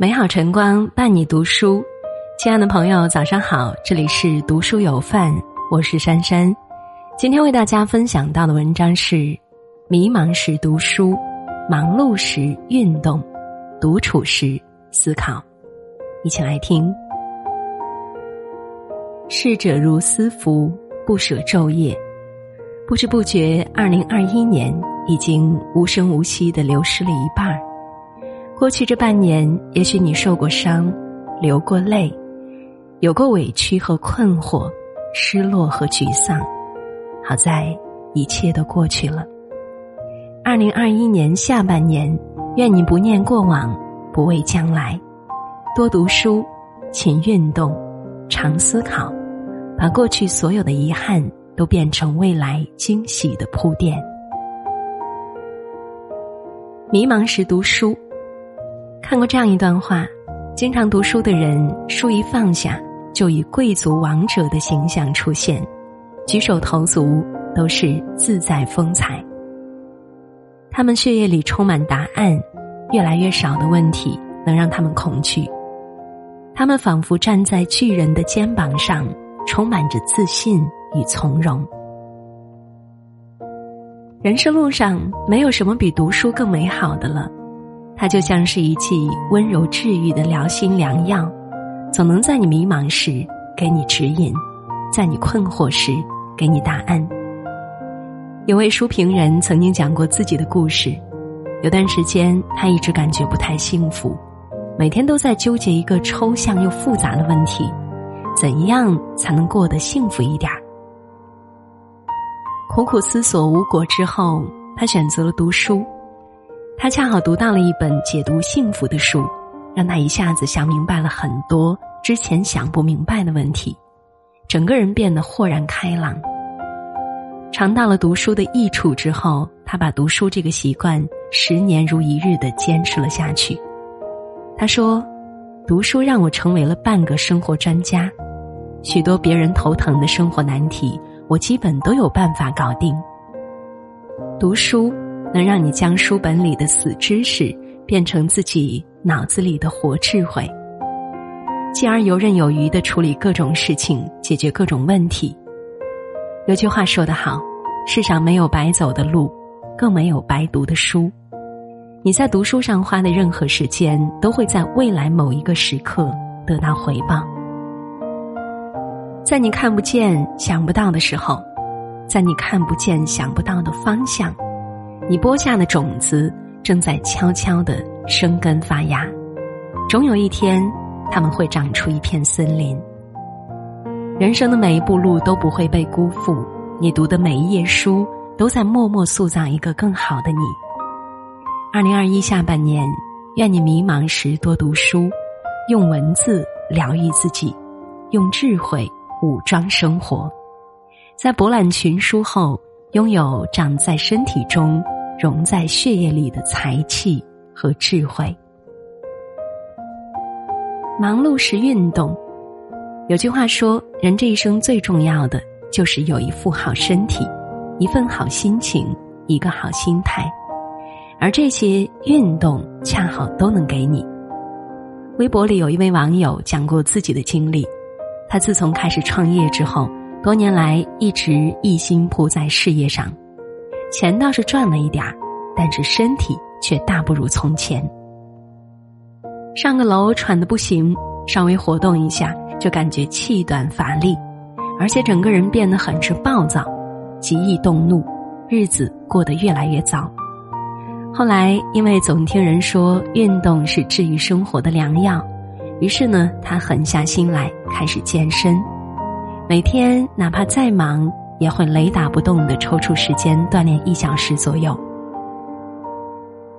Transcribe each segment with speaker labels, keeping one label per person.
Speaker 1: 美好晨光伴你读书，亲爱的朋友，早上好！这里是读书有范，我是珊珊。今天为大家分享到的文章是：迷茫时读书，忙碌时运动，独处时思考。一起来听。逝者如斯夫，不舍昼夜。不知不觉，二零二一年已经无声无息的流失了一半儿。过去这半年，也许你受过伤，流过泪，有过委屈和困惑，失落和沮丧。好在一切都过去了。二零二一年下半年，愿你不念过往，不畏将来，多读书，勤运动，常思考，把过去所有的遗憾都变成未来惊喜的铺垫。迷茫时读书。看过这样一段话：，经常读书的人，书一放下，就以贵族王者的形象出现，举手投足都是自在风采。他们血液里充满答案，越来越少的问题能让他们恐惧。他们仿佛站在巨人的肩膀上，充满着自信与从容。人生路上，没有什么比读书更美好的了。它就像是一剂温柔治愈的疗心良药，总能在你迷茫时给你指引，在你困惑时给你答案。有位书评人曾经讲过自己的故事，有段时间他一直感觉不太幸福，每天都在纠结一个抽象又复杂的问题：怎样才能过得幸福一点儿？苦苦思索无果之后，他选择了读书。他恰好读到了一本解读幸福的书，让他一下子想明白了很多之前想不明白的问题，整个人变得豁然开朗。尝到了读书的益处之后，他把读书这个习惯十年如一日的坚持了下去。他说：“读书让我成为了半个生活专家，许多别人头疼的生活难题，我基本都有办法搞定。”读书。能让你将书本里的死知识变成自己脑子里的活智慧，继而游刃有余的处理各种事情，解决各种问题。有句话说得好：“世上没有白走的路，更没有白读的书。”你在读书上花的任何时间，都会在未来某一个时刻得到回报。在你看不见、想不到的时候，在你看不见、想不到的方向。你播下的种子正在悄悄的生根发芽，总有一天，它们会长出一片森林。人生的每一步路都不会被辜负，你读的每一页书都在默默塑造一个更好的你。二零二一下半年，愿你迷茫时多读书，用文字疗愈自己，用智慧武装生活，在博览群书后，拥有长在身体中。融在血液里的才气和智慧。忙碌时运动，有句话说：人这一生最重要的就是有一副好身体，一份好心情，一个好心态，而这些运动恰好都能给你。微博里有一位网友讲过自己的经历，他自从开始创业之后，多年来一直一心扑在事业上。钱倒是赚了一点儿，但是身体却大不如从前。上个楼喘的不行，稍微活动一下就感觉气短乏力，而且整个人变得很是暴躁，极易动怒，日子过得越来越糟。后来因为总听人说运动是治愈生活的良药，于是呢，他狠下心来开始健身，每天哪怕再忙。也会雷打不动的抽出时间锻炼一小时左右。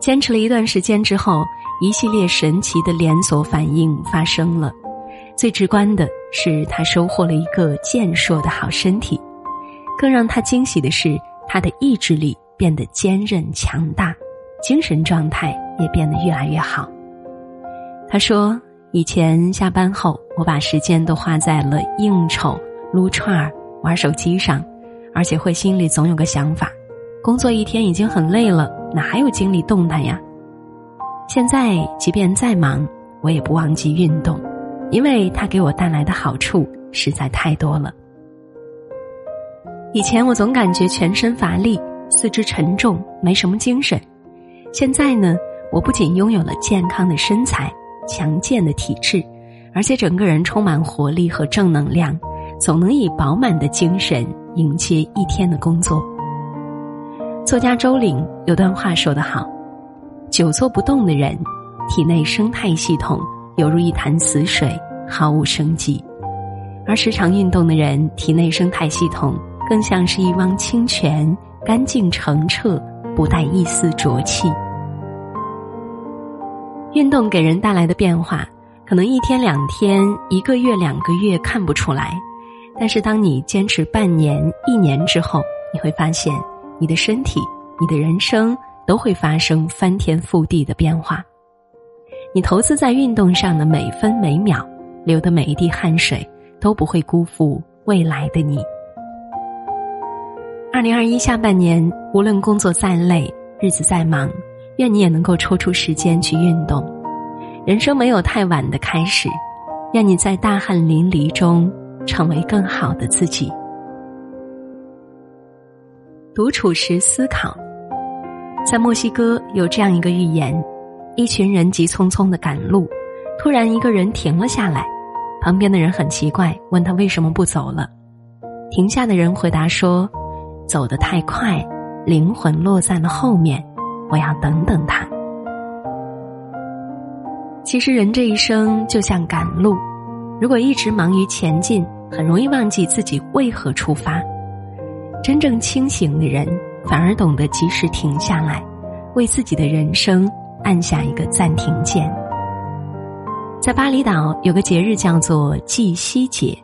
Speaker 1: 坚持了一段时间之后，一系列神奇的连锁反应发生了。最直观的是，他收获了一个健硕的好身体；更让他惊喜的是，他的意志力变得坚韧强大，精神状态也变得越来越好。他说：“以前下班后，我把时间都花在了应酬、撸串儿。”玩手机上，而且会心里总有个想法：工作一天已经很累了，哪还有精力动弹呀？现在即便再忙，我也不忘记运动，因为它给我带来的好处实在太多了。以前我总感觉全身乏力、四肢沉重、没什么精神，现在呢，我不仅拥有了健康的身材、强健的体质，而且整个人充满活力和正能量，总能以饱满的精神迎接一天的工作。作家周岭有段话说得好：“久坐不动的人，体内生态系统犹如一潭死水，毫无生机；而时常运动的人，体内生态系统更像是一汪清泉，干净澄澈，不带一丝浊气。运动给人带来的变化，可能一天两天、一个月两个月看不出来，但是当你坚持半年、一年之后，你会发现。”你的身体，你的人生都会发生翻天覆地的变化。你投资在运动上的每分每秒，流的每一滴汗水，都不会辜负未来的你。二零二一下半年，无论工作再累，日子再忙，愿你也能够抽出时间去运动。人生没有太晚的开始，愿你在大汗淋漓中成为更好的自己。独处时思考，在墨西哥有这样一个寓言：一群人急匆匆的赶路，突然一个人停了下来，旁边的人很奇怪，问他为什么不走了。停下的人回答说：“走得太快，灵魂落在了后面，我要等等他。”其实人这一生就像赶路，如果一直忙于前进，很容易忘记自己为何出发。真正清醒的人，反而懂得及时停下来，为自己的人生按下一个暂停键。在巴厘岛有个节日叫做祭夕节，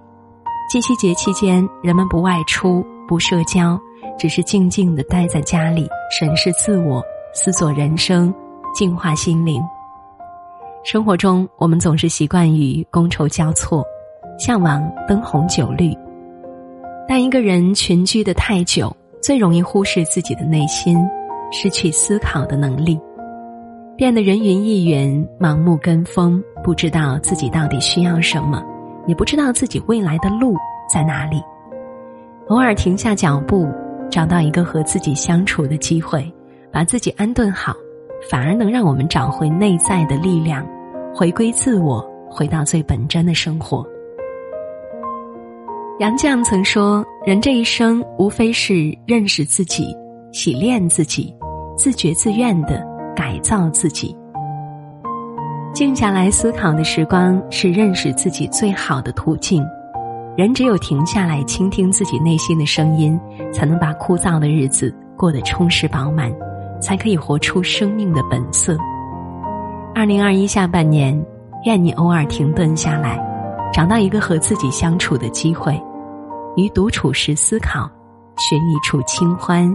Speaker 1: 祭夕节期间，人们不外出、不社交，只是静静的待在家里，审视自我，思索人生，净化心灵。生活中，我们总是习惯于觥筹交错，向往灯红酒绿。但一个人群居的太久，最容易忽视自己的内心，失去思考的能力，变得人云亦云、盲目跟风，不知道自己到底需要什么，也不知道自己未来的路在哪里。偶尔停下脚步，找到一个和自己相处的机会，把自己安顿好，反而能让我们找回内在的力量，回归自我，回到最本真的生活。杨绛曾说：“人这一生，无非是认识自己、洗练自己、自觉自愿的改造自己。静下来思考的时光，是认识自己最好的途径。人只有停下来倾听自己内心的声音，才能把枯燥的日子过得充实饱满，才可以活出生命的本色。二零二一下半年，愿你偶尔停顿下来，找到一个和自己相处的机会。”于独处时思考，寻一处清欢，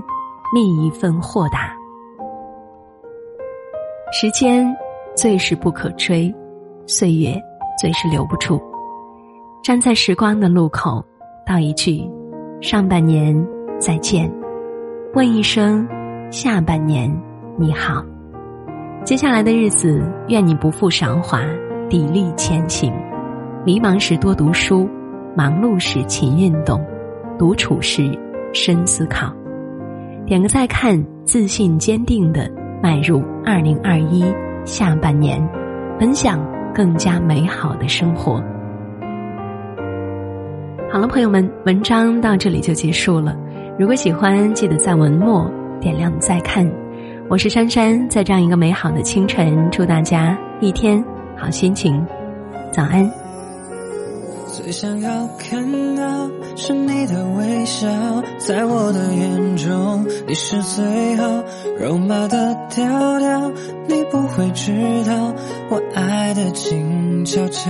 Speaker 1: 觅一份豁达。时间最是不可追，岁月最是留不住。站在时光的路口，道一句：上半年再见，问一声：下半年你好。接下来的日子，愿你不负韶华，砥砺前行。迷茫时多读书。忙碌时勤运动，独处时深思考。点个再看，自信坚定的迈入二零二一下半年，奔向更加美好的生活。好了，朋友们，文章到这里就结束了。如果喜欢，记得在文末点亮再看。我是珊珊，在这样一个美好的清晨，祝大家一天好心情。早安。
Speaker 2: 最想要看到是你的微笑，在我的眼中你是最好，肉麻的调调，你不会知道我爱的静悄悄。